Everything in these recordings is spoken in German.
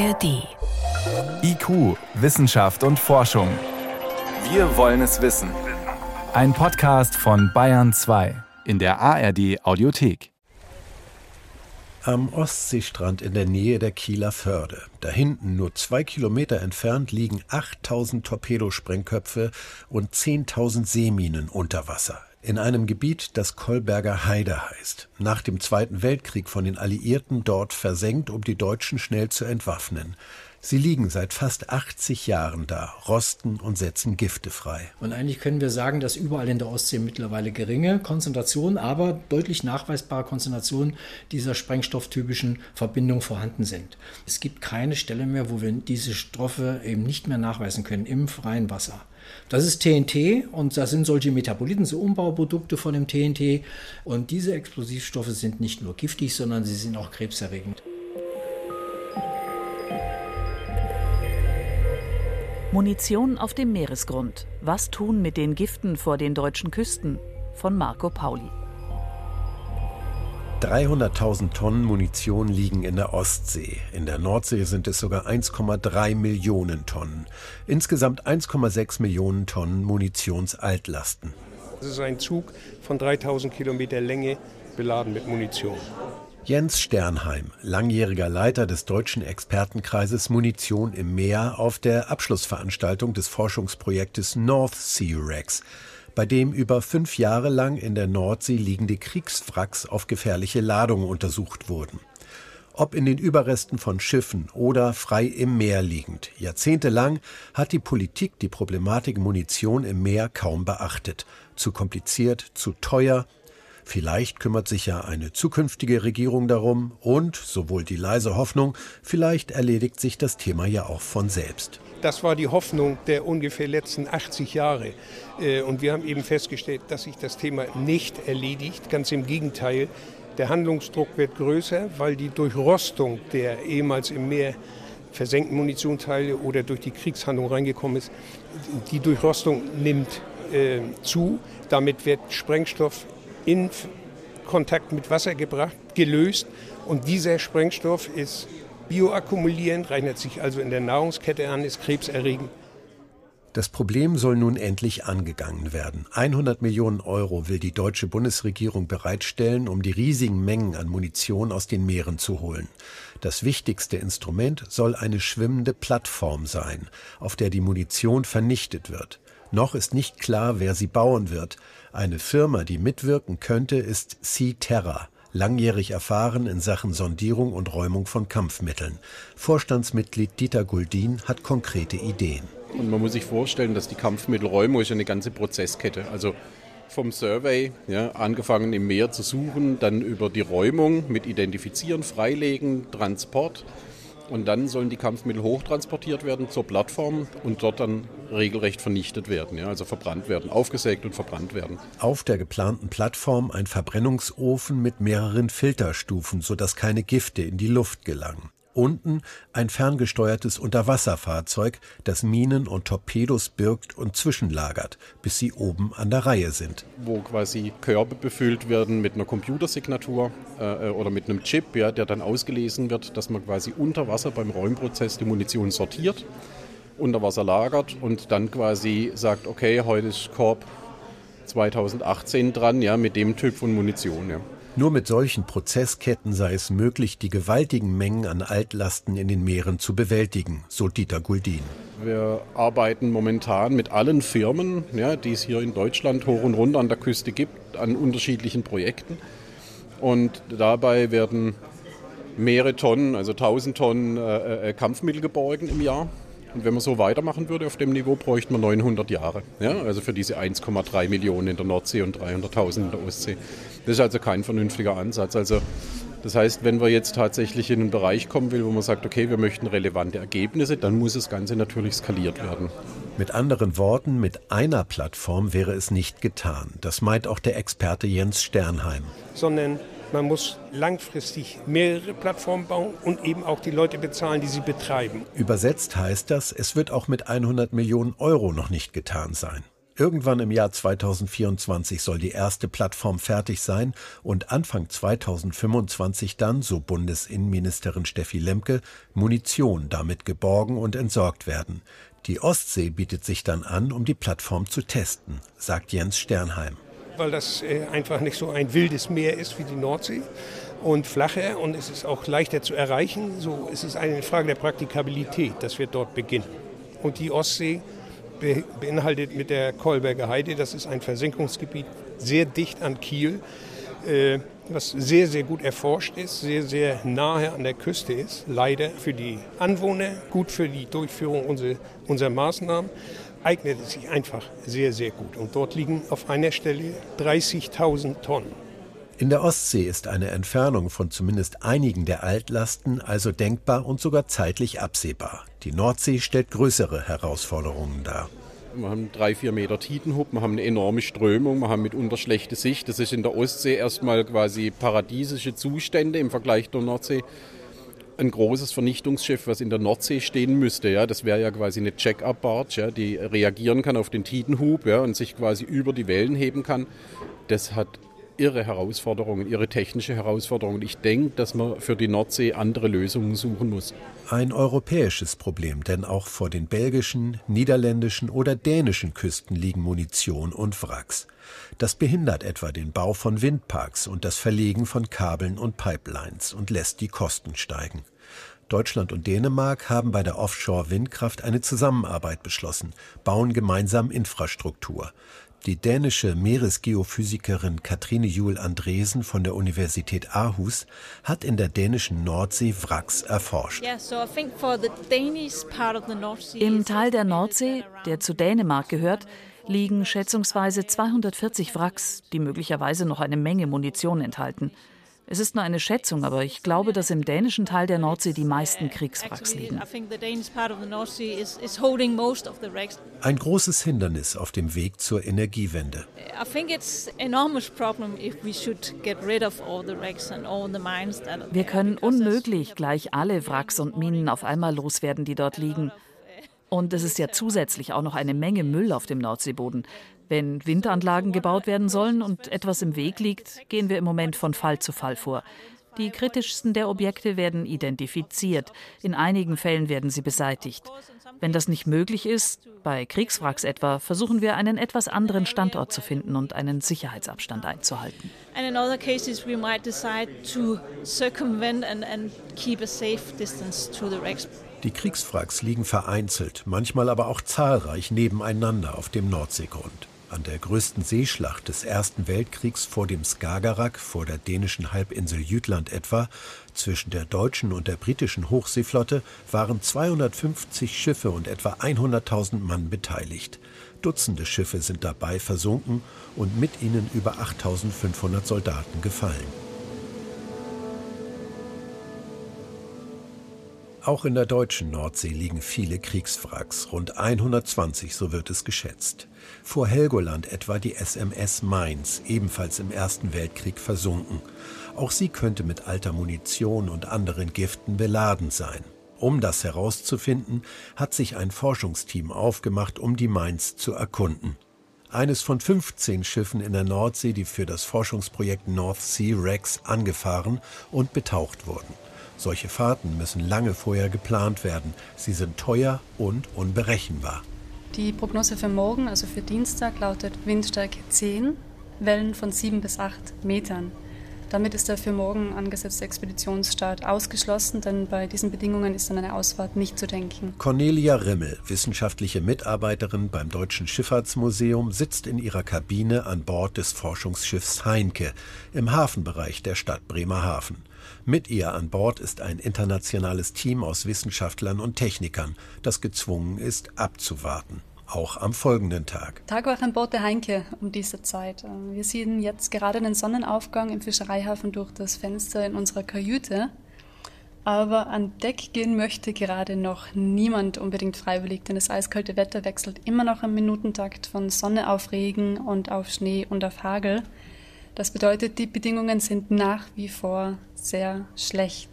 ARD. IQ, Wissenschaft und Forschung. Wir wollen es wissen. Ein Podcast von Bayern 2 in der ARD Audiothek. Am Ostseestrand in der Nähe der Kieler Förde. Da hinten, nur zwei Kilometer entfernt, liegen 8000 Torpedosprengköpfe und 10.000 Seeminen unter Wasser in einem Gebiet, das Kolberger Heide heißt, nach dem Zweiten Weltkrieg von den Alliierten dort versenkt, um die Deutschen schnell zu entwaffnen. Sie liegen seit fast 80 Jahren da, rosten und setzen Gifte frei. Und eigentlich können wir sagen, dass überall in der Ostsee mittlerweile geringe Konzentrationen, aber deutlich nachweisbare Konzentrationen dieser sprengstofftypischen Verbindung vorhanden sind. Es gibt keine Stelle mehr, wo wir diese Stoffe eben nicht mehr nachweisen können im freien Wasser. Das ist TNT und das sind solche Metaboliten, so Umbauprodukte von dem TNT. Und diese Explosivstoffe sind nicht nur giftig, sondern sie sind auch krebserregend. Munition auf dem Meeresgrund. Was tun mit den Giften vor den deutschen Küsten? Von Marco Pauli. 300.000 Tonnen Munition liegen in der Ostsee. In der Nordsee sind es sogar 1,3 Millionen Tonnen. Insgesamt 1,6 Millionen Tonnen Munitionsaltlasten. Das ist ein Zug von 3000 Kilometer Länge beladen mit Munition. Jens Sternheim, langjähriger Leiter des deutschen Expertenkreises Munition im Meer, auf der Abschlussveranstaltung des Forschungsprojektes North Sea Rex bei dem über fünf Jahre lang in der Nordsee liegende Kriegswracks auf gefährliche Ladungen untersucht wurden. Ob in den Überresten von Schiffen oder frei im Meer liegend. Jahrzehntelang hat die Politik die Problematik Munition im Meer kaum beachtet. Zu kompliziert, zu teuer. Vielleicht kümmert sich ja eine zukünftige Regierung darum und, sowohl die leise Hoffnung, vielleicht erledigt sich das Thema ja auch von selbst. Das war die Hoffnung der ungefähr letzten 80 Jahre. Äh, und wir haben eben festgestellt, dass sich das Thema nicht erledigt. Ganz im Gegenteil. Der Handlungsdruck wird größer, weil die Durchrostung der ehemals im Meer versenkten Munitionsteile oder durch die Kriegshandlung reingekommen ist, die Durchrostung nimmt äh, zu. Damit wird Sprengstoff in Kontakt mit Wasser gebracht, gelöst. Und dieser Sprengstoff ist bioakkumulierend, rechnet sich also in der Nahrungskette an, ist krebserregend. Das Problem soll nun endlich angegangen werden. 100 Millionen Euro will die deutsche Bundesregierung bereitstellen, um die riesigen Mengen an Munition aus den Meeren zu holen. Das wichtigste Instrument soll eine schwimmende Plattform sein, auf der die Munition vernichtet wird. Noch ist nicht klar, wer sie bauen wird. Eine Firma, die mitwirken könnte, ist Sea Terra langjährig erfahren in Sachen Sondierung und Räumung von Kampfmitteln. Vorstandsmitglied Dieter Guldin hat konkrete Ideen. Und man muss sich vorstellen, dass die Kampfmittelräumung ist eine ganze Prozesskette. Also vom Survey, ja, angefangen im Meer zu suchen, dann über die Räumung mit Identifizieren, Freilegen, Transport, und dann sollen die Kampfmittel hochtransportiert werden zur Plattform und dort dann regelrecht vernichtet werden, ja, also verbrannt werden, aufgesägt und verbrannt werden. Auf der geplanten Plattform ein Verbrennungsofen mit mehreren Filterstufen, sodass keine Gifte in die Luft gelangen. Unten ein ferngesteuertes Unterwasserfahrzeug, das Minen und Torpedos birgt und zwischenlagert, bis sie oben an der Reihe sind. Wo quasi Körbe befüllt werden mit einer Computersignatur äh, oder mit einem Chip, ja, der dann ausgelesen wird, dass man quasi unter Wasser beim Räumprozess die Munition sortiert, unter Wasser lagert und dann quasi sagt, okay, heute ist Korb 2018 dran, ja, mit dem Typ von Munition. Ja. Nur mit solchen Prozessketten sei es möglich, die gewaltigen Mengen an Altlasten in den Meeren zu bewältigen, so Dieter Guldin. Wir arbeiten momentan mit allen Firmen, ja, die es hier in Deutschland hoch und runter an der Küste gibt, an unterschiedlichen Projekten. Und dabei werden mehrere Tonnen, also 1000 Tonnen äh, äh, Kampfmittel geborgen im Jahr. Und wenn man so weitermachen würde auf dem Niveau, bräuchte man 900 Jahre. Ja? Also für diese 1,3 Millionen in der Nordsee und 300.000 in der Ostsee. Das ist also kein vernünftiger Ansatz. Also das heißt, wenn wir jetzt tatsächlich in einen Bereich kommen will, wo man sagt, okay, wir möchten relevante Ergebnisse, dann muss das Ganze natürlich skaliert werden. Mit anderen Worten, mit einer Plattform wäre es nicht getan. Das meint auch der Experte Jens Sternheim. Sondern man muss langfristig mehrere Plattformen bauen und eben auch die Leute bezahlen, die sie betreiben. Übersetzt heißt das, es wird auch mit 100 Millionen Euro noch nicht getan sein. Irgendwann im Jahr 2024 soll die erste Plattform fertig sein und Anfang 2025 dann, so Bundesinnenministerin Steffi Lemke, Munition damit geborgen und entsorgt werden. Die Ostsee bietet sich dann an, um die Plattform zu testen, sagt Jens Sternheim. Weil das äh, einfach nicht so ein wildes Meer ist wie die Nordsee und flacher und es ist auch leichter zu erreichen. So ist es eine Frage der Praktikabilität, dass wir dort beginnen. Und die Ostsee beinhaltet mit der Kolberger Heide. Das ist ein Versenkungsgebiet sehr dicht an Kiel, äh, was sehr, sehr gut erforscht ist, sehr, sehr nahe an der Küste ist. Leider für die Anwohner, gut für die Durchführung unserer, unserer Maßnahmen, eignet es sich einfach sehr, sehr gut. Und dort liegen auf einer Stelle 30.000 Tonnen. In der Ostsee ist eine Entfernung von zumindest einigen der Altlasten also denkbar und sogar zeitlich absehbar. Die Nordsee stellt größere Herausforderungen dar. Wir haben drei, vier Meter Tidenhub, wir haben eine enorme Strömung, wir haben mitunter schlechte Sicht. Das ist in der Ostsee erstmal quasi paradiesische Zustände im Vergleich zur Nordsee. Ein großes Vernichtungsschiff, was in der Nordsee stehen müsste, ja, das wäre ja quasi eine Check-up-Barge, ja, die reagieren kann auf den Tidenhub ja, und sich quasi über die Wellen heben kann. Das hat ihre Herausforderungen, ihre technische Herausforderungen. Ich denke, dass man für die Nordsee andere Lösungen suchen muss. Ein europäisches Problem, denn auch vor den belgischen, niederländischen oder dänischen Küsten liegen Munition und Wracks. Das behindert etwa den Bau von Windparks und das Verlegen von Kabeln und Pipelines und lässt die Kosten steigen. Deutschland und Dänemark haben bei der Offshore-Windkraft eine Zusammenarbeit beschlossen, bauen gemeinsam Infrastruktur. Die dänische Meeresgeophysikerin Katrine Juhl Andresen von der Universität Aarhus hat in der dänischen Nordsee Wracks erforscht. Im Teil der Nordsee, der zu Dänemark gehört, liegen schätzungsweise 240 Wracks, die möglicherweise noch eine Menge Munition enthalten. Es ist nur eine Schätzung, aber ich glaube, dass im dänischen Teil der Nordsee die meisten Kriegswracks liegen. Ein großes Hindernis auf dem Weg zur Energiewende. Wir können unmöglich gleich alle Wracks und Minen auf einmal loswerden, die dort liegen. Und es ist ja zusätzlich auch noch eine Menge Müll auf dem Nordseeboden. Wenn Windanlagen gebaut werden sollen und etwas im Weg liegt, gehen wir im Moment von Fall zu Fall vor. Die kritischsten der Objekte werden identifiziert. In einigen Fällen werden sie beseitigt. Wenn das nicht möglich ist, bei Kriegswracks etwa, versuchen wir einen etwas anderen Standort zu finden und einen Sicherheitsabstand einzuhalten. And in other cases we might decide to circumvent and, and keep a safe distance to the wrecks. Die Kriegswracks liegen vereinzelt, manchmal aber auch zahlreich nebeneinander auf dem Nordseegrund. An der größten Seeschlacht des Ersten Weltkriegs vor dem Skagerrak, vor der dänischen Halbinsel Jütland etwa, zwischen der deutschen und der britischen Hochseeflotte, waren 250 Schiffe und etwa 100.000 Mann beteiligt. Dutzende Schiffe sind dabei versunken und mit ihnen über 8.500 Soldaten gefallen. Auch in der deutschen Nordsee liegen viele Kriegswracks, rund 120, so wird es geschätzt. Vor Helgoland etwa die SMS Mainz, ebenfalls im Ersten Weltkrieg versunken. Auch sie könnte mit alter Munition und anderen Giften beladen sein. Um das herauszufinden, hat sich ein Forschungsteam aufgemacht, um die Mainz zu erkunden. Eines von 15 Schiffen in der Nordsee, die für das Forschungsprojekt North Sea Rex angefahren und betaucht wurden. Solche Fahrten müssen lange vorher geplant werden. Sie sind teuer und unberechenbar. Die Prognose für morgen, also für Dienstag, lautet Windstärke 10, Wellen von 7 bis 8 Metern. Damit ist der für morgen angesetzte Expeditionsstart ausgeschlossen, denn bei diesen Bedingungen ist an eine Ausfahrt nicht zu denken. Cornelia Rimmel, wissenschaftliche Mitarbeiterin beim Deutschen Schifffahrtsmuseum, sitzt in ihrer Kabine an Bord des Forschungsschiffs Heinke im Hafenbereich der Stadt Bremerhaven. Mit ihr an Bord ist ein internationales Team aus Wissenschaftlern und Technikern, das gezwungen ist, abzuwarten. Auch am folgenden Tag. Tagwach an Bord der Heinke um diese Zeit. Wir sehen jetzt gerade den Sonnenaufgang im Fischereihafen durch das Fenster in unserer Kajüte. Aber an Deck gehen möchte gerade noch niemand unbedingt freiwillig, denn das eiskalte Wetter wechselt immer noch im Minutentakt von Sonne auf Regen und auf Schnee und auf Hagel. Das bedeutet, die Bedingungen sind nach wie vor sehr schlecht.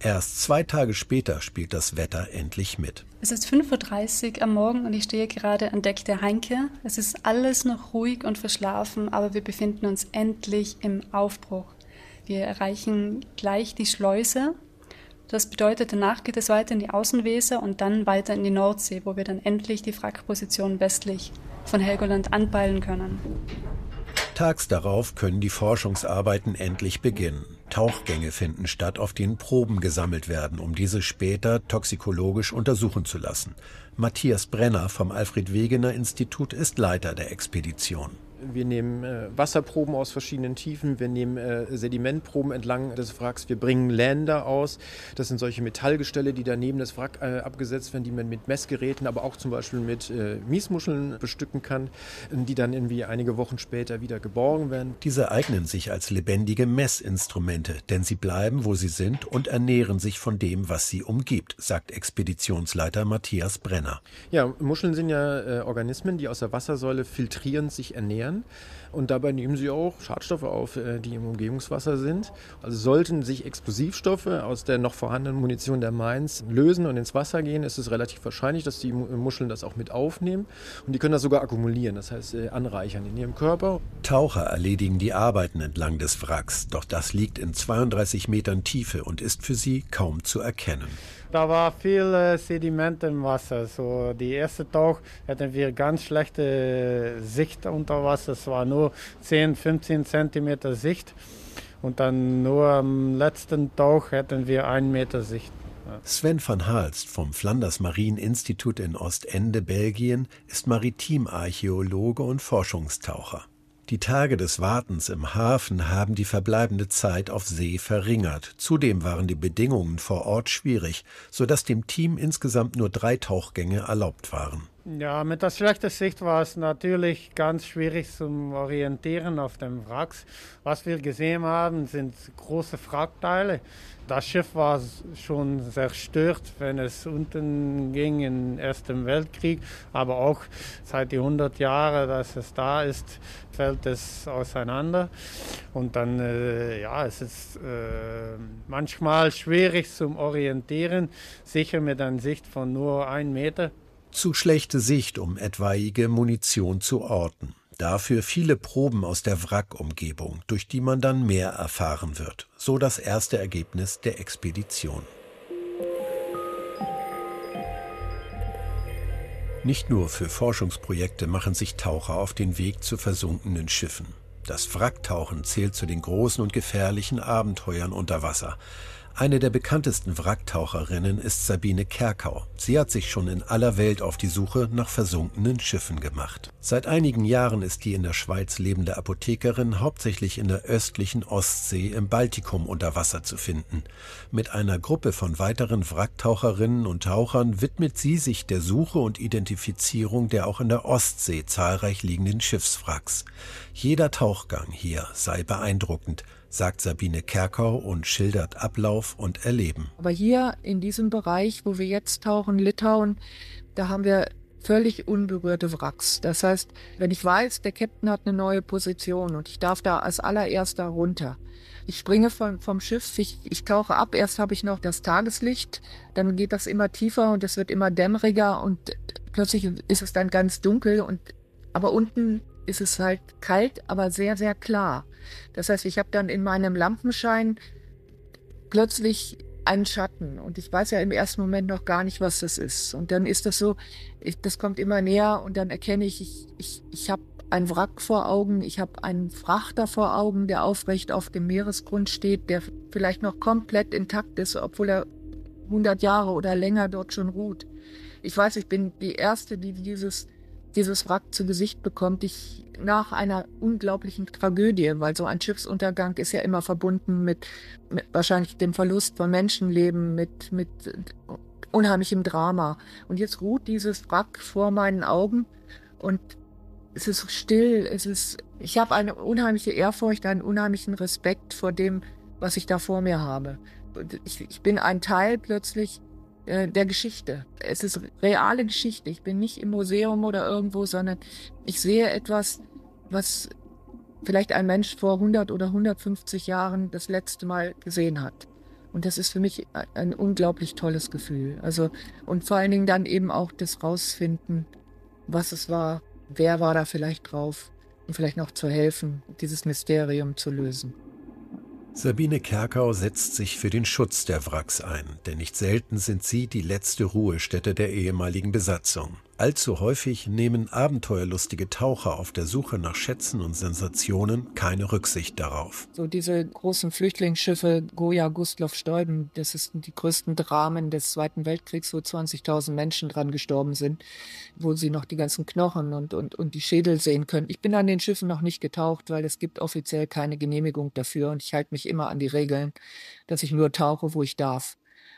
Erst zwei Tage später spielt das Wetter endlich mit. Es ist 5.30 Uhr am Morgen und ich stehe gerade an Deck der Heinke. Es ist alles noch ruhig und verschlafen, aber wir befinden uns endlich im Aufbruch. Wir erreichen gleich die Schleuse. Das bedeutet, danach geht es weiter in die Außenweser und dann weiter in die Nordsee, wo wir dann endlich die Wrackposition westlich von Helgoland anpeilen können. Tags darauf können die Forschungsarbeiten endlich beginnen. Tauchgänge finden statt, auf denen Proben gesammelt werden, um diese später toxikologisch untersuchen zu lassen. Matthias Brenner vom Alfred Wegener Institut ist Leiter der Expedition. Wir nehmen äh, Wasserproben aus verschiedenen Tiefen, wir nehmen äh, Sedimentproben entlang des Wracks, wir bringen Länder aus. Das sind solche Metallgestelle, die daneben das Wrack äh, abgesetzt werden, die man mit Messgeräten, aber auch zum Beispiel mit äh, Miesmuscheln bestücken kann, die dann irgendwie einige Wochen später wieder geborgen werden. Diese eignen sich als lebendige Messinstrumente, denn sie bleiben, wo sie sind und ernähren sich von dem, was sie umgibt, sagt Expeditionsleiter Matthias Brenner. Ja, Muscheln sind ja äh, Organismen, die aus der Wassersäule filtrierend sich ernähren ernähren. Und dabei nehmen sie auch Schadstoffe auf, äh, die im Umgebungswasser sind. Also sollten sich Explosivstoffe aus der noch vorhandenen Munition der Mainz lösen und ins Wasser gehen, ist es relativ wahrscheinlich, dass die Muscheln das auch mit aufnehmen. Und die können das sogar akkumulieren, das heißt äh, anreichern in ihrem Körper. Taucher erledigen die Arbeiten entlang des Wracks, doch das liegt in 32 Metern Tiefe und ist für sie kaum zu erkennen. Da war viel äh, Sediment im Wasser. So die erste Tauch hatten wir ganz schlechte Sicht unter Wasser. Es war nur 10, 15 Zentimeter Sicht. Und dann nur am letzten Tauch hätten wir einen Meter Sicht. Sven van Halst vom Flanders Marieninstitut in Ostende, Belgien, ist Maritimarchäologe und Forschungstaucher. Die Tage des Wartens im Hafen haben die verbleibende Zeit auf See verringert. Zudem waren die Bedingungen vor Ort schwierig, sodass dem Team insgesamt nur drei Tauchgänge erlaubt waren. Ja, mit der schlechten Sicht war es natürlich ganz schwierig zum Orientieren auf dem Wracks. Was wir gesehen haben, sind große Wrackteile. Das Schiff war schon zerstört, wenn es unten ging im Ersten Weltkrieg, aber auch seit die 100 Jahren, dass es da ist, fällt es auseinander. Und dann, äh, ja, es ist äh, manchmal schwierig zum Orientieren, sicher mit einer Sicht von nur einem Meter zu schlechte Sicht, um etwaige Munition zu orten. Dafür viele Proben aus der Wrackumgebung, durch die man dann mehr erfahren wird. So das erste Ergebnis der Expedition. Nicht nur für Forschungsprojekte machen sich Taucher auf den Weg zu versunkenen Schiffen. Das Wracktauchen zählt zu den großen und gefährlichen Abenteuern unter Wasser. Eine der bekanntesten Wracktaucherinnen ist Sabine Kerkau. Sie hat sich schon in aller Welt auf die Suche nach versunkenen Schiffen gemacht. Seit einigen Jahren ist die in der Schweiz lebende Apothekerin hauptsächlich in der östlichen Ostsee im Baltikum unter Wasser zu finden. Mit einer Gruppe von weiteren Wracktaucherinnen und Tauchern widmet sie sich der Suche und Identifizierung der auch in der Ostsee zahlreich liegenden Schiffswracks. Jeder Tauchgang hier sei beeindruckend sagt Sabine Kerkau und schildert Ablauf und Erleben. Aber hier in diesem Bereich, wo wir jetzt tauchen, Litauen, da haben wir völlig unberührte Wracks. Das heißt, wenn ich weiß, der Captain hat eine neue Position und ich darf da als allererster runter. Ich springe vom, vom Schiff, ich, ich tauche ab, erst habe ich noch das Tageslicht, dann geht das immer tiefer und es wird immer dämmeriger und plötzlich ist es dann ganz dunkel und aber unten ist es halt kalt, aber sehr, sehr klar. Das heißt, ich habe dann in meinem Lampenschein plötzlich einen Schatten und ich weiß ja im ersten Moment noch gar nicht, was das ist. Und dann ist das so, ich, das kommt immer näher und dann erkenne ich, ich, ich, ich habe ein Wrack vor Augen, ich habe einen Frachter vor Augen, der aufrecht auf dem Meeresgrund steht, der vielleicht noch komplett intakt ist, obwohl er 100 Jahre oder länger dort schon ruht. Ich weiß, ich bin die Erste, die dieses dieses Wrack zu Gesicht bekommt, ich nach einer unglaublichen Tragödie, weil so ein Schiffsuntergang ist ja immer verbunden mit, mit wahrscheinlich dem Verlust von Menschenleben, mit, mit unheimlichem Drama. Und jetzt ruht dieses Wrack vor meinen Augen und es ist still, es ist, ich habe eine unheimliche Ehrfurcht, einen unheimlichen Respekt vor dem, was ich da vor mir habe. Ich, ich bin ein Teil plötzlich äh, der Geschichte. Es ist reale Geschichte. Ich bin nicht im Museum oder irgendwo, sondern ich sehe etwas, was vielleicht ein Mensch vor 100 oder 150 Jahren das letzte Mal gesehen hat. Und das ist für mich ein unglaublich tolles Gefühl. Also, und vor allen Dingen dann eben auch das Rausfinden, was es war, wer war da vielleicht drauf und vielleicht noch zu helfen, dieses Mysterium zu lösen. Sabine Kerkau setzt sich für den Schutz der Wracks ein, denn nicht selten sind sie die letzte Ruhestätte der ehemaligen Besatzung. Allzu häufig nehmen abenteuerlustige Taucher auf der Suche nach Schätzen und Sensationen keine Rücksicht darauf. So diese großen Flüchtlingsschiffe Goya, Gustloff, Stäuben, das sind die größten Dramen des Zweiten Weltkriegs, wo 20.000 Menschen dran gestorben sind, wo sie noch die ganzen Knochen und, und, und die Schädel sehen können. Ich bin an den Schiffen noch nicht getaucht, weil es gibt offiziell keine Genehmigung dafür und ich halte mich immer an die Regeln, dass ich nur tauche, wo ich darf.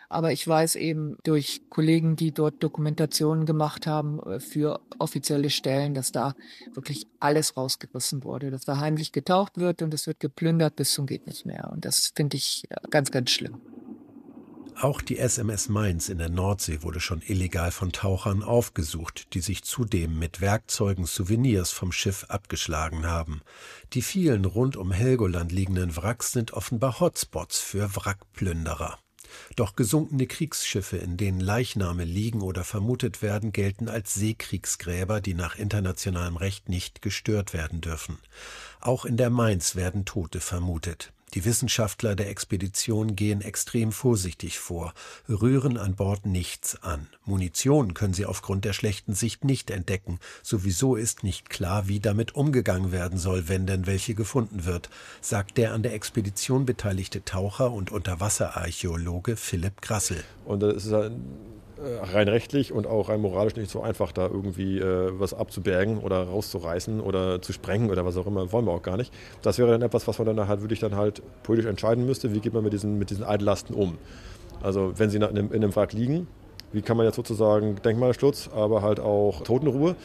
Aber ich weiß eben durch Kollegen, die dort Dokumentationen gemacht haben äh, für offizielle Stellen, dass da wirklich alles rausgerissen wurde, dass da heimlich getaucht wird und es wird geplündert bis zum geht nicht mehr. Und das finde ich äh, ganz, ganz schlimm. Auch die SMS Mainz in der Nordsee wurde schon illegal von Tauchern aufgesucht, die sich zudem mit Werkzeugen Souvenirs vom Schiff abgeschlagen haben. Die vielen rund um Helgoland liegenden Wracks sind offenbar Hotspots für Wrackplünderer. Doch gesunkene Kriegsschiffe, in denen Leichname liegen oder vermutet werden, gelten als Seekriegsgräber, die nach internationalem Recht nicht gestört werden dürfen. Auch in der Mainz werden Tote vermutet. Die Wissenschaftler der Expedition gehen extrem vorsichtig vor, rühren an Bord nichts an. Munition können sie aufgrund der schlechten Sicht nicht entdecken. Sowieso ist nicht klar, wie damit umgegangen werden soll, wenn denn welche gefunden wird, sagt der an der Expedition beteiligte Taucher und Unterwasserarchäologe Philipp Grassel. Und das ist ein rein rechtlich und auch rein moralisch nicht so einfach, da irgendwie äh, was abzubergen oder rauszureißen oder zu sprengen oder was auch immer, wollen wir auch gar nicht. Das wäre dann etwas, was man dann halt wirklich dann halt politisch entscheiden müsste, wie geht man mit diesen, mit diesen Altlasten um. Also wenn sie in einem, in einem Wrack liegen, wie kann man jetzt sozusagen Denkmalschutz, aber halt auch Totenruhe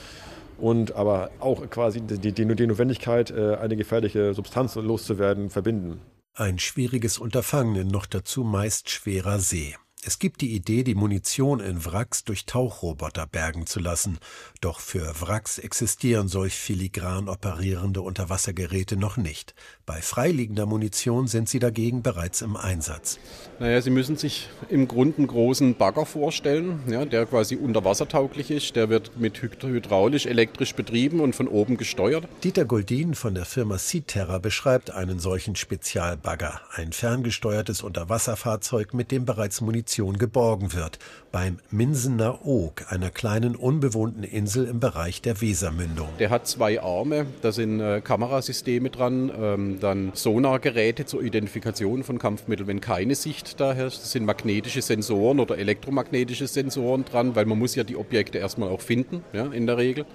und aber auch quasi die, die, die Notwendigkeit, äh, eine gefährliche Substanz loszuwerden, verbinden. Ein schwieriges Unterfangen noch dazu meist schwerer See. Es gibt die Idee, die Munition in Wracks durch Tauchroboter bergen zu lassen. Doch für Wracks existieren solch filigran operierende Unterwassergeräte noch nicht. Bei freiliegender Munition sind sie dagegen bereits im Einsatz. Naja, Sie müssen sich im Grunde einen großen Bagger vorstellen, ja, der quasi unterwassertauglich ist. Der wird mit hydraulisch, elektrisch betrieben und von oben gesteuert. Dieter Goldin von der Firma Seaterra beschreibt einen solchen Spezialbagger. Ein ferngesteuertes Unterwasserfahrzeug, mit dem bereits Munition Munition geborgen wird, beim Minsener Oog, einer kleinen unbewohnten Insel im Bereich der Wesermündung. Der hat zwei Arme, da sind äh, Kamerasysteme dran, ähm, dann Sonargeräte zur Identifikation von Kampfmitteln, wenn keine Sicht da herrscht. Das sind magnetische Sensoren oder elektromagnetische Sensoren dran, weil man muss ja die Objekte erstmal auch finden, ja, in der Regel.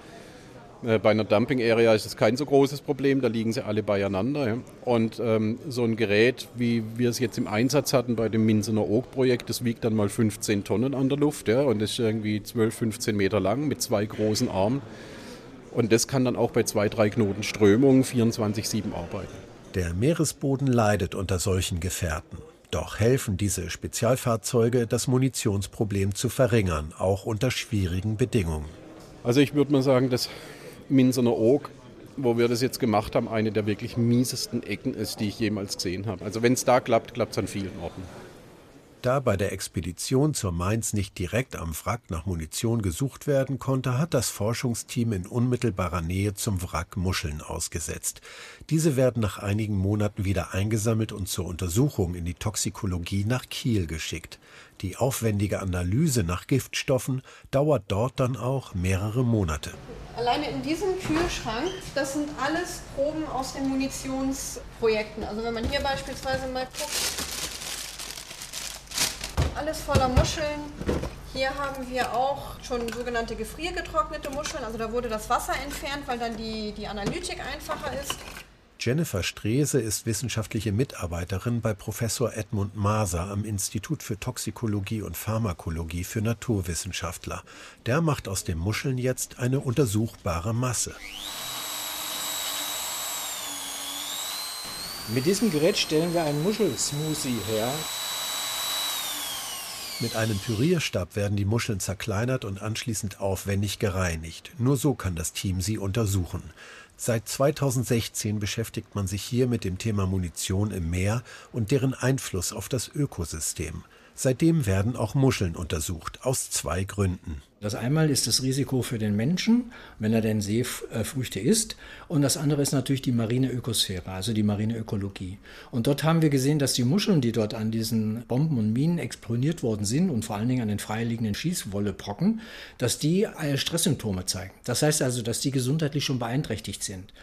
Äh, bei einer Dumping-Area ist das kein so großes Problem, da liegen sie alle beieinander. Ja. Und ähm, so ein Gerät, wie wir es jetzt im Einsatz hatten bei dem Minsener Oak-Projekt, das wiegt dann mal 15 Tonnen an der Luft ja, und ist irgendwie 12, 15 Meter lang mit zwei großen Armen. Und das kann dann auch bei zwei, drei Knoten Strömung 24-7 arbeiten. Der Meeresboden leidet unter solchen Gefährten. Doch helfen diese Spezialfahrzeuge, das Munitionsproblem zu verringern, auch unter schwierigen Bedingungen. Also ich würde mal sagen, dass Minsener Oak, wo wir das jetzt gemacht haben, eine der wirklich miesesten Ecken ist, die ich jemals gesehen habe. Also wenn es da klappt, klappt es an vielen Orten. Da bei der Expedition zur Mainz nicht direkt am Wrack nach Munition gesucht werden konnte, hat das Forschungsteam in unmittelbarer Nähe zum Wrack Muscheln ausgesetzt. Diese werden nach einigen Monaten wieder eingesammelt und zur Untersuchung in die Toxikologie nach Kiel geschickt. Die aufwendige Analyse nach Giftstoffen dauert dort dann auch mehrere Monate. Alleine in diesem Kühlschrank, das sind alles Proben aus den Munitionsprojekten. Also wenn man hier beispielsweise mal guckt, alles voller Muscheln. Hier haben wir auch schon sogenannte gefriergetrocknete Muscheln. Also da wurde das Wasser entfernt, weil dann die, die Analytik einfacher ist. Jennifer Strese ist wissenschaftliche Mitarbeiterin bei Professor Edmund Maser am Institut für Toxikologie und Pharmakologie für Naturwissenschaftler. Der macht aus den Muscheln jetzt eine untersuchbare Masse. Mit diesem Gerät stellen wir einen Muschelsmoothie her. Mit einem Pürierstab werden die Muscheln zerkleinert und anschließend aufwendig gereinigt. Nur so kann das Team sie untersuchen. Seit 2016 beschäftigt man sich hier mit dem Thema Munition im Meer und deren Einfluss auf das Ökosystem. Seitdem werden auch Muscheln untersucht, aus zwei Gründen. Das einmal ist das Risiko für den Menschen, wenn er denn Seefrüchte isst. Und das andere ist natürlich die marine Ökosphäre, also die marine Ökologie. Und dort haben wir gesehen, dass die Muscheln, die dort an diesen Bomben und Minen explodiert worden sind und vor allen Dingen an den freiliegenden Schießwollebrocken, dass die äh, Stresssymptome zeigen. Das heißt also, dass die gesundheitlich schon beeinträchtigt sind.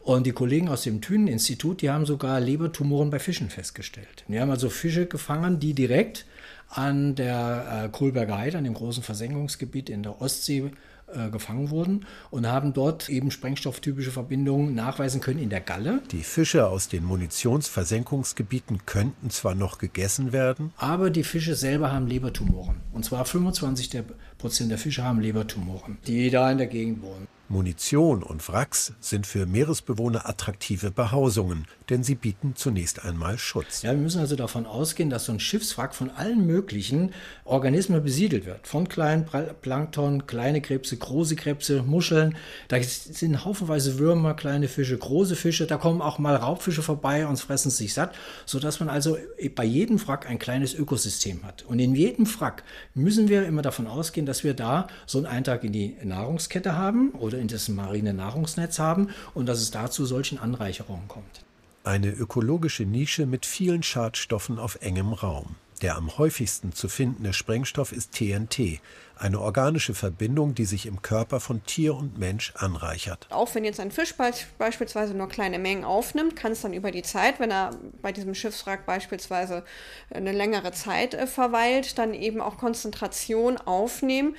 Und die Kollegen aus dem Thünen-Institut, die haben sogar Lebertumoren bei Fischen festgestellt. Die haben also Fische gefangen, die direkt an der äh, Kohlberger Heide, an dem großen Versenkungsgebiet in der Ostsee äh, gefangen wurden und haben dort eben sprengstofftypische Verbindungen nachweisen können in der Galle. Die Fische aus den Munitionsversenkungsgebieten könnten zwar noch gegessen werden, aber die Fische selber haben Lebertumoren. Und zwar 25 Prozent der Fische haben Lebertumoren, die da in der Gegend wohnen. Munition und Wracks sind für Meeresbewohner attraktive Behausungen, denn sie bieten zunächst einmal Schutz. Ja, wir müssen also davon ausgehen, dass so ein Schiffswrack von allen möglichen Organismen besiedelt wird. Von kleinen Plankton, kleine Krebse, große Krebse, Muscheln. Da sind haufenweise Würmer, kleine Fische, große Fische. Da kommen auch mal Raubfische vorbei und fressen sich satt, sodass man also bei jedem Wrack ein kleines Ökosystem hat. Und in jedem Wrack müssen wir immer davon ausgehen, dass wir da so einen Eintrag in die Nahrungskette haben oder in das marine Nahrungsnetz haben und dass es dazu solchen Anreicherungen kommt. Eine ökologische Nische mit vielen Schadstoffen auf engem Raum. Der am häufigsten zu findende Sprengstoff ist TNT, eine organische Verbindung, die sich im Körper von Tier und Mensch anreichert. Auch wenn jetzt ein Fisch beispielsweise nur kleine Mengen aufnimmt, kann es dann über die Zeit, wenn er bei diesem Schiffswrack beispielsweise eine längere Zeit äh, verweilt, dann eben auch Konzentration aufnehmen,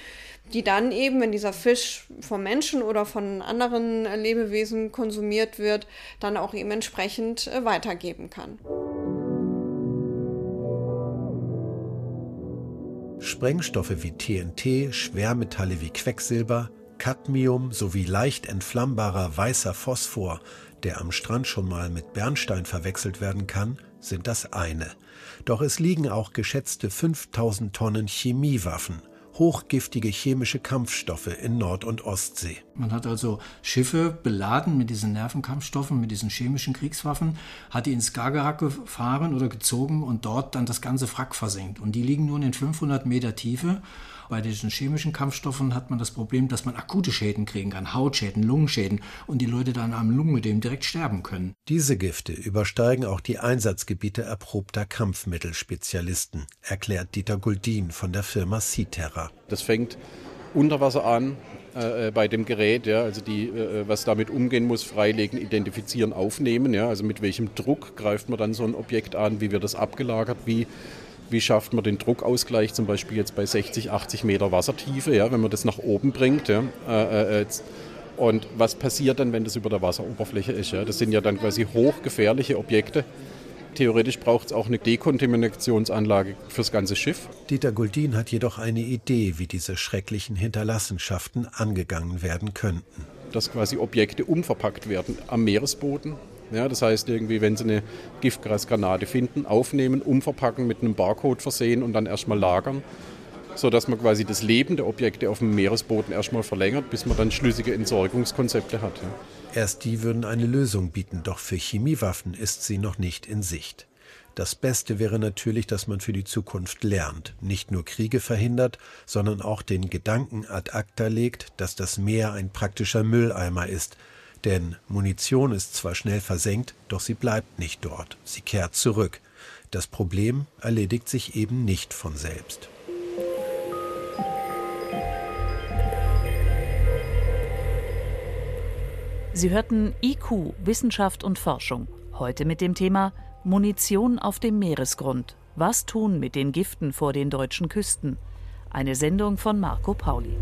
die dann eben, wenn dieser Fisch vom Menschen oder von anderen Lebewesen konsumiert wird, dann auch eben entsprechend äh, weitergeben kann. Sprengstoffe wie TNT, Schwermetalle wie Quecksilber, Cadmium sowie leicht entflammbarer weißer Phosphor, der am Strand schon mal mit Bernstein verwechselt werden kann, sind das eine. Doch es liegen auch geschätzte 5000 Tonnen Chemiewaffen, hochgiftige chemische Kampfstoffe in Nord- und Ostsee. Man hat also Schiffe beladen mit diesen Nervenkampfstoffen, mit diesen chemischen Kriegswaffen, hat die ins Skagerrak gefahren oder gezogen und dort dann das ganze Wrack versenkt. Und die liegen nun in 500 Meter Tiefe bei diesen chemischen Kampfstoffen hat man das Problem, dass man akute Schäden kriegen kann, Hautschäden, Lungenschäden und die Leute dann am Lungenödem direkt sterben können. Diese Gifte übersteigen auch die Einsatzgebiete erprobter Kampfmittelspezialisten, erklärt Dieter Guldin von der Firma Citerra. Das fängt unter Wasser an, äh, äh, bei dem Gerät, ja, also die, äh, was damit umgehen muss, freilegen, identifizieren, aufnehmen, ja, also mit welchem Druck greift man dann so ein Objekt an, wie wird das abgelagert, wie wie schafft man den Druckausgleich zum Beispiel jetzt bei 60, 80 Meter Wassertiefe, ja, wenn man das nach oben bringt. Ja, äh, äh, und was passiert dann, wenn das über der Wasseroberfläche ist? Ja? Das sind ja dann quasi hochgefährliche Objekte. Theoretisch braucht es auch eine Dekontaminationsanlage fürs ganze Schiff. Dieter Guldin hat jedoch eine Idee, wie diese schrecklichen Hinterlassenschaften angegangen werden könnten. Dass quasi Objekte umverpackt werden am Meeresboden ja, das heißt irgendwie, wenn Sie eine Giftgasgranate finden, aufnehmen, umverpacken, mit einem Barcode versehen und dann erstmal lagern, sodass man quasi das Leben der Objekte auf dem Meeresboden erstmal verlängert, bis man dann schlüssige Entsorgungskonzepte hat. Ja. Erst die würden eine Lösung bieten, doch für Chemiewaffen ist sie noch nicht in Sicht. Das Beste wäre natürlich, dass man für die Zukunft lernt, nicht nur Kriege verhindert, sondern auch den Gedanken ad acta legt, dass das Meer ein praktischer Mülleimer ist, denn Munition ist zwar schnell versenkt, doch sie bleibt nicht dort, sie kehrt zurück. Das Problem erledigt sich eben nicht von selbst. Sie hörten IQ, Wissenschaft und Forschung. Heute mit dem Thema Munition auf dem Meeresgrund. Was tun mit den Giften vor den deutschen Küsten? Eine Sendung von Marco Pauli.